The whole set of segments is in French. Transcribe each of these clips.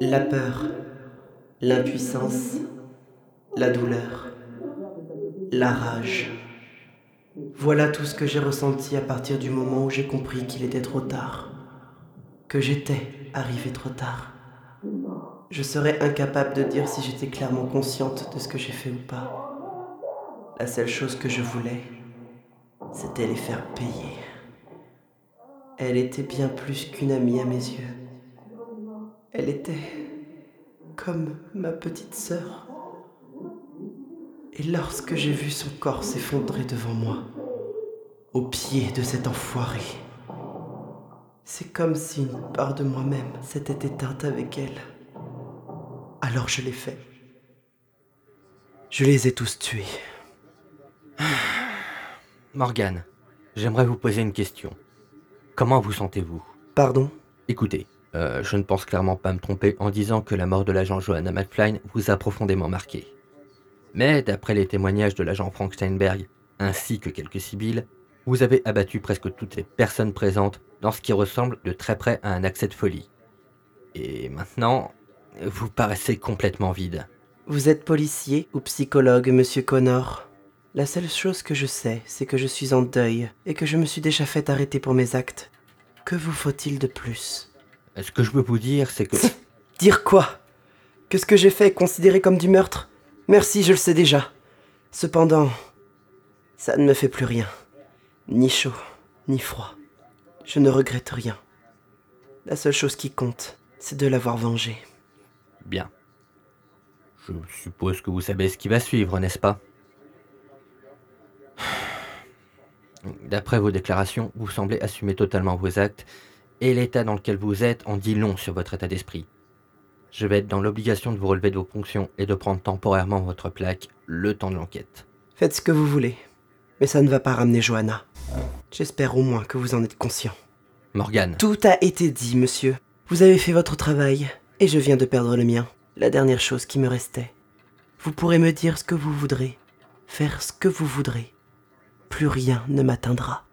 La peur, l'impuissance, la douleur, la rage. Voilà tout ce que j'ai ressenti à partir du moment où j'ai compris qu'il était trop tard, que j'étais arrivé trop tard. Je serais incapable de dire si j'étais clairement consciente de ce que j'ai fait ou pas. La seule chose que je voulais, c'était les faire payer. Elle était bien plus qu'une amie à mes yeux. Elle était comme ma petite sœur. Et lorsque j'ai vu son corps s'effondrer devant moi, au pied de cet enfoiré, c'est comme si une part de moi-même s'était éteinte avec elle. Alors je l'ai fait. Je les ai tous tués. Morgane, j'aimerais vous poser une question. Comment vous sentez-vous? Pardon? Écoutez, euh, je ne pense clairement pas me tromper en disant que la mort de l'agent Johanna McFly vous a profondément marqué. Mais d'après les témoignages de l'agent Frank Steinberg, ainsi que quelques civils, vous avez abattu presque toutes les personnes présentes dans ce qui ressemble de très près à un accès de folie. Et maintenant, vous paraissez complètement vide. Vous êtes policier ou psychologue, monsieur Connor? La seule chose que je sais, c'est que je suis en deuil et que je me suis déjà fait arrêter pour mes actes. Que vous faut-il de plus? Ce que je veux vous dire, c'est que... Dire quoi? Que ce que j'ai fait est considéré comme du meurtre? Merci, je le sais déjà. Cependant, ça ne me fait plus rien. Ni chaud, ni froid. Je ne regrette rien. La seule chose qui compte, c'est de l'avoir vengé. Bien. Je suppose que vous savez ce qui va suivre, n'est-ce pas? D'après vos déclarations, vous semblez assumer totalement vos actes, et l'état dans lequel vous êtes en dit long sur votre état d'esprit. Je vais être dans l'obligation de vous relever de vos fonctions et de prendre temporairement votre plaque le temps de l'enquête. Faites ce que vous voulez, mais ça ne va pas ramener Johanna. J'espère au moins que vous en êtes conscient. Morgane, Tout a été dit, monsieur. Vous avez fait votre travail, et je viens de perdre le mien. La dernière chose qui me restait. Vous pourrez me dire ce que vous voudrez, faire ce que vous voudrez. Plus rien ne m'atteindra.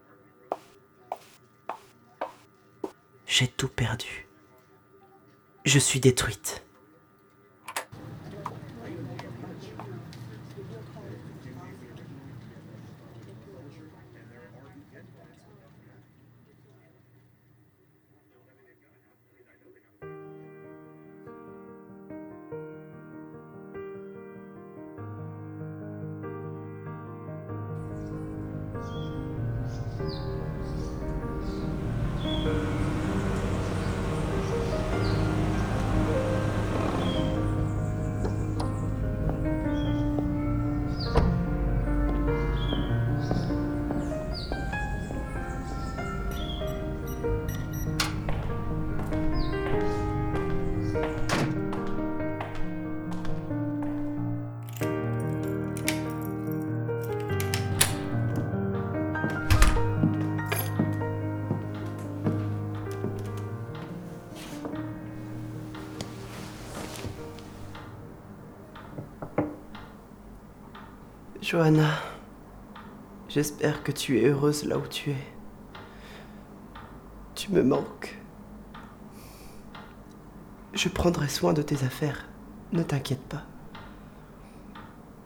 J'ai tout perdu. Je suis détruite. Johanna, j'espère que tu es heureuse là où tu es. Tu me manques. Je prendrai soin de tes affaires, ne t'inquiète pas.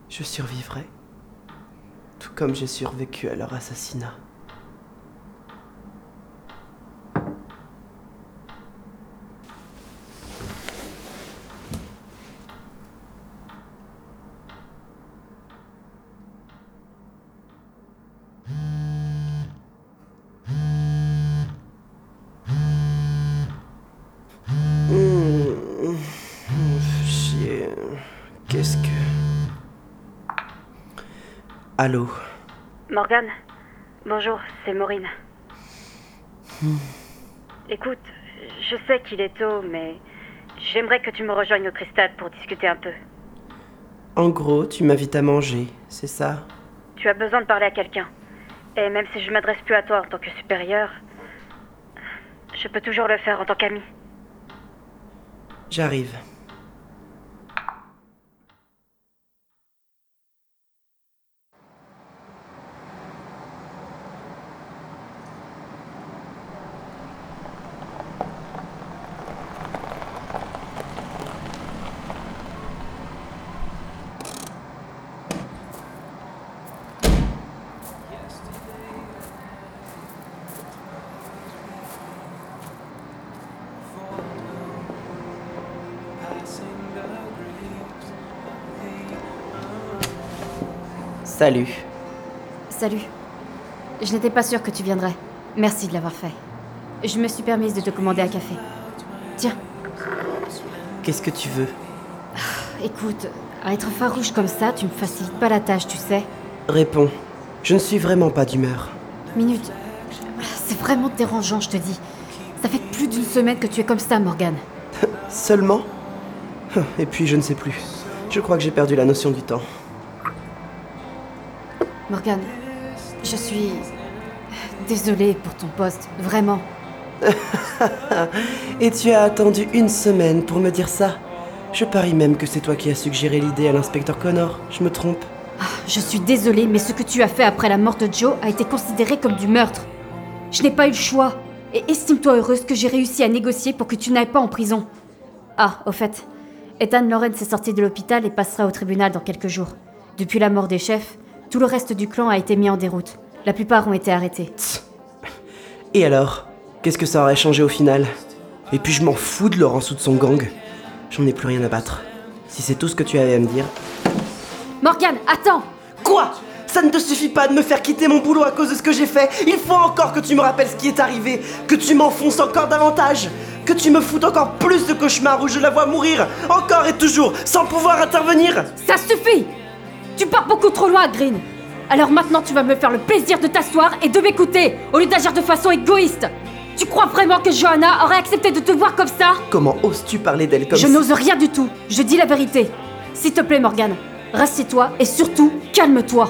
Je survivrai, tout comme j'ai survécu à leur assassinat. Allô Morgane, bonjour, c'est Maureen. Écoute, je sais qu'il est tôt, mais j'aimerais que tu me rejoignes au cristal pour discuter un peu. En gros, tu m'invites à manger, c'est ça? Tu as besoin de parler à quelqu'un. Et même si je m'adresse plus à toi en tant que supérieur, je peux toujours le faire en tant qu'ami. J'arrive. Salut. Salut. Je n'étais pas sûre que tu viendrais. Merci de l'avoir fait. Je me suis permise de te commander un café. Tiens, Qu'est-ce que tu veux? Écoute, à être farouche comme ça, tu me facilites pas la tâche, tu sais. Réponds. Je ne suis vraiment pas d'humeur. Minute. C'est vraiment dérangeant, je te dis. Ça fait plus d'une semaine que tu es comme ça, Morgane. Seulement? Et puis je ne sais plus. Je crois que j'ai perdu la notion du temps. Morgane, je suis. Désolée pour ton poste, vraiment. Et tu as attendu une semaine pour me dire ça Je parie même que c'est toi qui as suggéré l'idée à l'inspecteur Connor. Je me trompe Ah, je suis désolée, mais ce que tu as fait après la mort de Joe a été considéré comme du meurtre. Je n'ai pas eu le choix. Et estime-toi heureuse que j'ai réussi à négocier pour que tu n'ailles pas en prison. Ah, au fait, Ethan Lawrence est sorti de l'hôpital et passera au tribunal dans quelques jours. Depuis la mort des chefs, tout le reste du clan a été mis en déroute. La plupart ont été arrêtés. Et alors Qu'est-ce que ça aurait changé au final? Et puis je m'en fous de Laurence ou de son gang. J'en ai plus rien à battre. Si c'est tout ce que tu avais à me dire. Morgane, attends Quoi? Ça ne te suffit pas de me faire quitter mon boulot à cause de ce que j'ai fait. Il faut encore que tu me rappelles ce qui est arrivé, que tu m'enfonces encore davantage, que tu me foutes encore plus de cauchemars où je la vois mourir, encore et toujours, sans pouvoir intervenir. Ça suffit Tu pars beaucoup trop loin, Green Alors maintenant, tu vas me faire le plaisir de t'asseoir et de m'écouter, au lieu d'agir de façon égoïste Tu crois vraiment que Johanna aurait accepté de te voir comme ça? Comment oses-tu parler d'elle comme Je ça? n'ose rien du tout. Je dis la vérité. S'il te plaît, Morgane, rassieds-toi et surtout, calme-toi.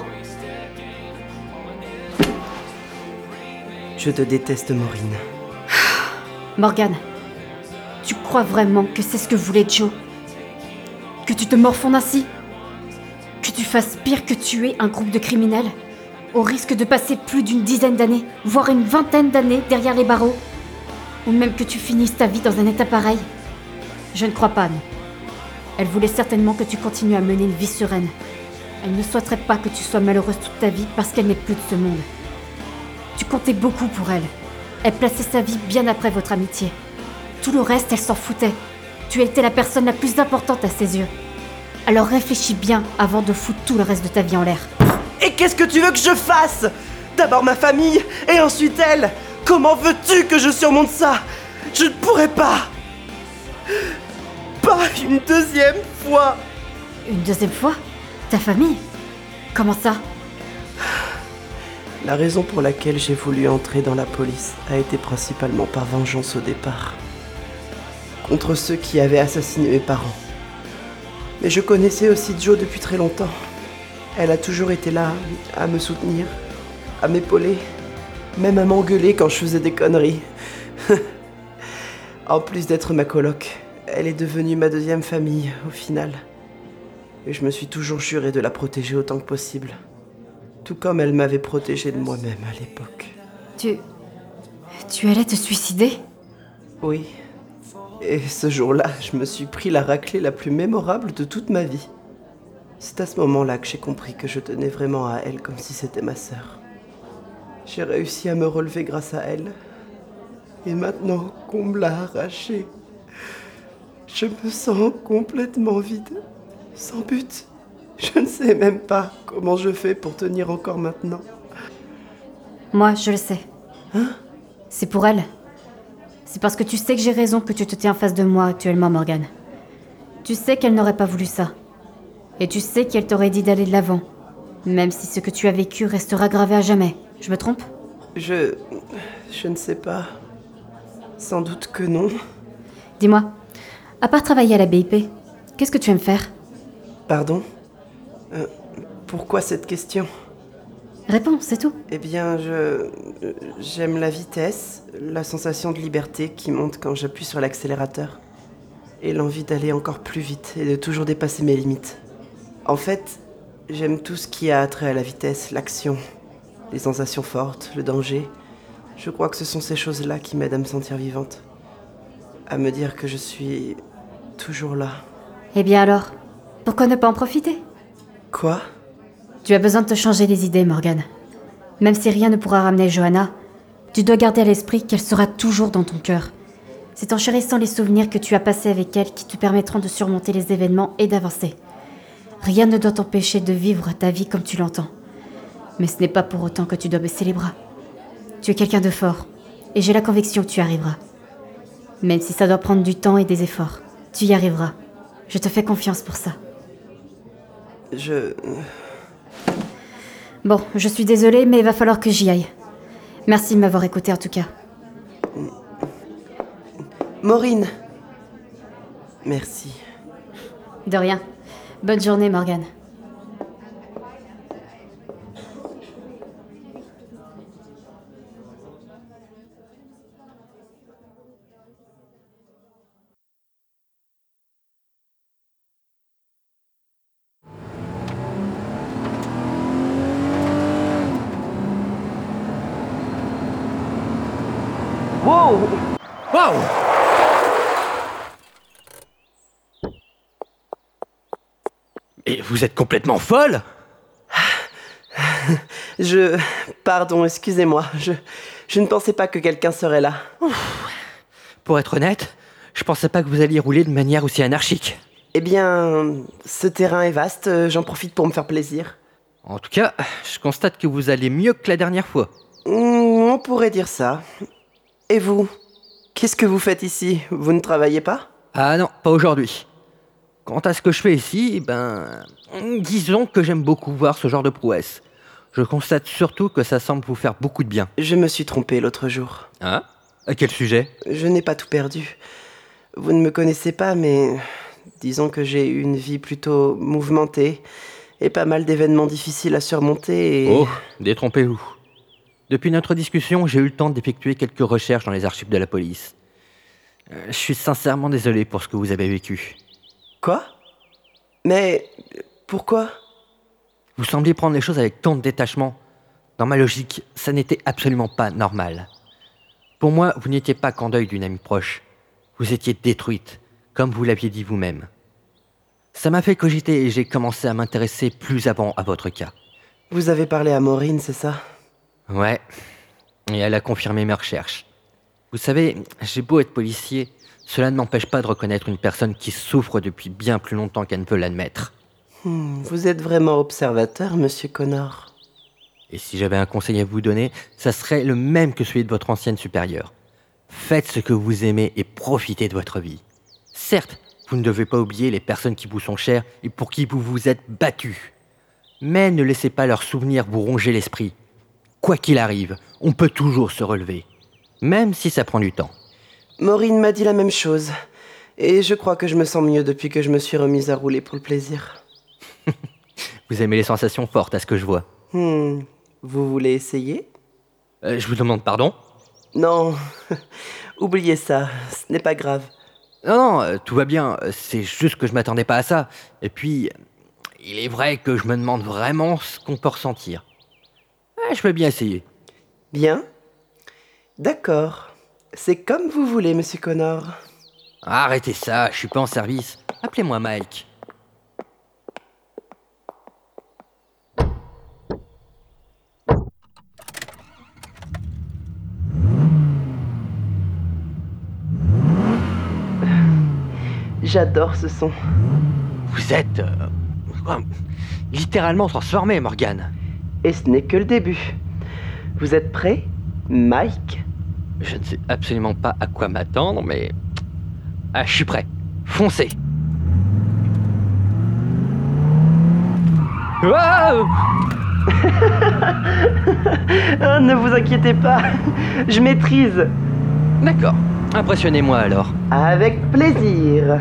Je te déteste, Maureen. Morgane, tu crois vraiment que c'est ce que voulait Joe? Que tu te morfondes ainsi? Tu fasses pire que tuer un groupe de criminels Au risque de passer plus d'une dizaine d'années, voire une vingtaine d'années derrière les barreaux Ou même que tu finisses ta vie dans un état pareil Je ne crois pas, non. Elle voulait certainement que tu continues à mener une vie sereine. Elle ne souhaiterait pas que tu sois malheureuse toute ta vie parce qu'elle n'est plus de ce monde. Tu comptais beaucoup pour elle. Elle plaçait sa vie bien après votre amitié. Tout le reste, elle s'en foutait. Tu étais la personne la plus importante à ses yeux. Alors réfléchis bien avant de foutre tout le reste de ta vie en l'air. Et qu'est-ce que tu veux que je fasse? D'abord ma famille, et ensuite elle. Comment veux-tu que je surmonte ça? Je ne pourrais pas. Pas une deuxième fois. Une deuxième fois? Ta famille? Comment ça? La raison pour laquelle j'ai voulu entrer dans la police a été principalement par vengeance au départ. Contre ceux qui avaient assassiné mes parents. Mais je connaissais aussi Joe depuis très longtemps. Elle a toujours été là, à me soutenir, à m'épauler, même à m'engueuler quand je faisais des conneries. en plus d'être ma coloc, elle est devenue ma deuxième famille au final. Et je me suis toujours juré de la protéger autant que possible. Tout comme elle m'avait protégé de moi-même à l'époque. Tu. Tu allais te suicider? Oui. Et ce jour-là, je me suis pris la raclée la plus mémorable de toute ma vie. C'est à ce moment-là que j'ai compris que je tenais vraiment à elle comme si c'était ma sœur. J'ai réussi à me relever grâce à elle. Et maintenant qu'on me l'a arrachée, je me sens complètement vide, sans but. Je ne sais même pas comment je fais pour tenir encore maintenant. Moi, je le sais. Hein? C'est pour elle. C'est parce que tu sais que j'ai raison que tu te tiens en face de moi actuellement, Morgane. Tu sais qu'elle n'aurait pas voulu ça. Et tu sais qu'elle t'aurait dit d'aller de l'avant. Même si ce que tu as vécu restera gravé à jamais. Je me trompe? Je... Je ne sais pas. Sans doute que non. Dis-moi, à part travailler à la BIP, qu'est-ce que tu aimes faire? Pardon? Euh, Pourquoi cette question? Réponds, c'est tout. Eh bien, je... J'aime la vitesse, la sensation de liberté qui monte quand j'appuie sur l'accélérateur. Et l'envie d'aller encore plus vite et de toujours dépasser mes limites. En fait, j'aime tout ce qui a trait à la vitesse, l'action, les sensations fortes, le danger. Je crois que ce sont ces choses-là qui m'aident à me sentir vivante. À me dire que je suis toujours là. Eh bien alors, pourquoi ne pas en profiter? Quoi? Tu as besoin de te changer les idées, Morgane. Même si rien ne pourra ramener Johanna, tu dois garder à l'esprit qu'elle sera toujours dans ton cœur. C'est en chérissant les souvenirs que tu as passés avec elle qui te permettront de surmonter les événements et d'avancer. Rien ne doit t'empêcher de vivre ta vie comme tu l'entends. Mais ce n'est pas pour autant que tu dois baisser les bras. Tu es quelqu'un de fort, et j'ai la conviction que tu arriveras. Même si ça doit prendre du temps et des efforts, tu y arriveras. Je te fais confiance pour ça. Je... Bon, je suis désolée, mais il va falloir que j'y aille. Merci de m'avoir écouté en tout cas. Maureen. Merci. De rien. Bonne journée, Morgane. Wow Waouh Et vous êtes complètement folle Je... Pardon, excusez-moi. Je... Je ne pensais pas que quelqu'un serait là. Pour être honnête, je pensais pas que vous alliez rouler de manière aussi anarchique. Eh bien, ce terrain est vaste, euh, j'en profite pour me faire plaisir. En tout cas, je constate que vous allez mieux que la dernière fois. Hmm, on pourrait dire ça. Et vous? Qu'est-ce que vous faites ici? Vous ne travaillez pas? Ah non, pas aujourd'hui. Quant à ce que je fais ici, ben. Disons que j'aime beaucoup voir ce genre de prouesse. Je constate surtout que ça semble vous faire beaucoup de bien. Je me suis trompé l'autre jour. Hein? À quel sujet? Je n'ai pas tout perdu. Vous ne me connaissez pas, mais disons que j'ai eu une vie plutôt mouvementée et pas mal d'événements difficiles à surmonter et... Oh, détrompez-vous. Depuis notre discussion, j'ai eu le temps d'effectuer quelques recherches dans les archives de la police. Euh, je suis sincèrement désolé pour ce que vous avez vécu. Quoi? Mais pourquoi? Vous sembliez prendre les choses avec tant de détachement. Dans ma logique, ça n'était absolument pas normal. Pour moi, vous n'étiez pas qu'en deuil d'une amie proche. Vous étiez détruite, comme vous l'aviez dit vous-même. Ça m'a fait cogiter et j'ai commencé à m'intéresser plus avant à votre cas. Vous avez parlé à Maureen, c'est ça? Ouais, et elle a confirmé mes recherches. Vous savez, j'ai beau être policier, cela ne m'empêche pas de reconnaître une personne qui souffre depuis bien plus longtemps qu'elle ne veut l'admettre. Hmm, Vous êtes vraiment observateur, monsieur Connor. Et si j'avais un conseil à vous donner, ça serait le même que celui de votre ancienne supérieure. Faites ce que vous aimez et profitez de votre vie. Certes, vous ne devez pas oublier les personnes qui vous sont chères et pour qui vous vous êtes battu. Mais ne laissez pas leurs souvenirs vous ronger l'esprit. Quoi qu'il arrive, on peut toujours se relever. Même si ça prend du temps. Maureen m'a dit la même chose. Et je crois que je me sens mieux depuis que je me suis remise à rouler pour le plaisir. Vous aimez les sensations fortes à ce que je vois. Hmm, Vous voulez essayer? Euh, je vous demande pardon? Non, oubliez ça, ce n'est pas grave. Non, non, euh, tout va bien. C'est juste que je m'attendais pas à ça. Et puis, il est vrai que je me demande vraiment ce qu'on peut ressentir. Ouais, je peux bien essayer. Bien D'accord. C'est comme vous voulez, monsieur Connor. Arrêtez ça, je suis pas en service. Appelez-moi Mike. J'adore ce son. Vous êtes. euh, littéralement transformé, Morgane. Et ce n'est que le début. Vous êtes prêt, Mike? Je ne sais absolument pas à quoi m'attendre, mais. Ah, je suis prêt. Foncez Wow Ah, Ne vous inquiétez pas, je maîtrise. D'accord. Impressionnez-moi alors. Avec plaisir.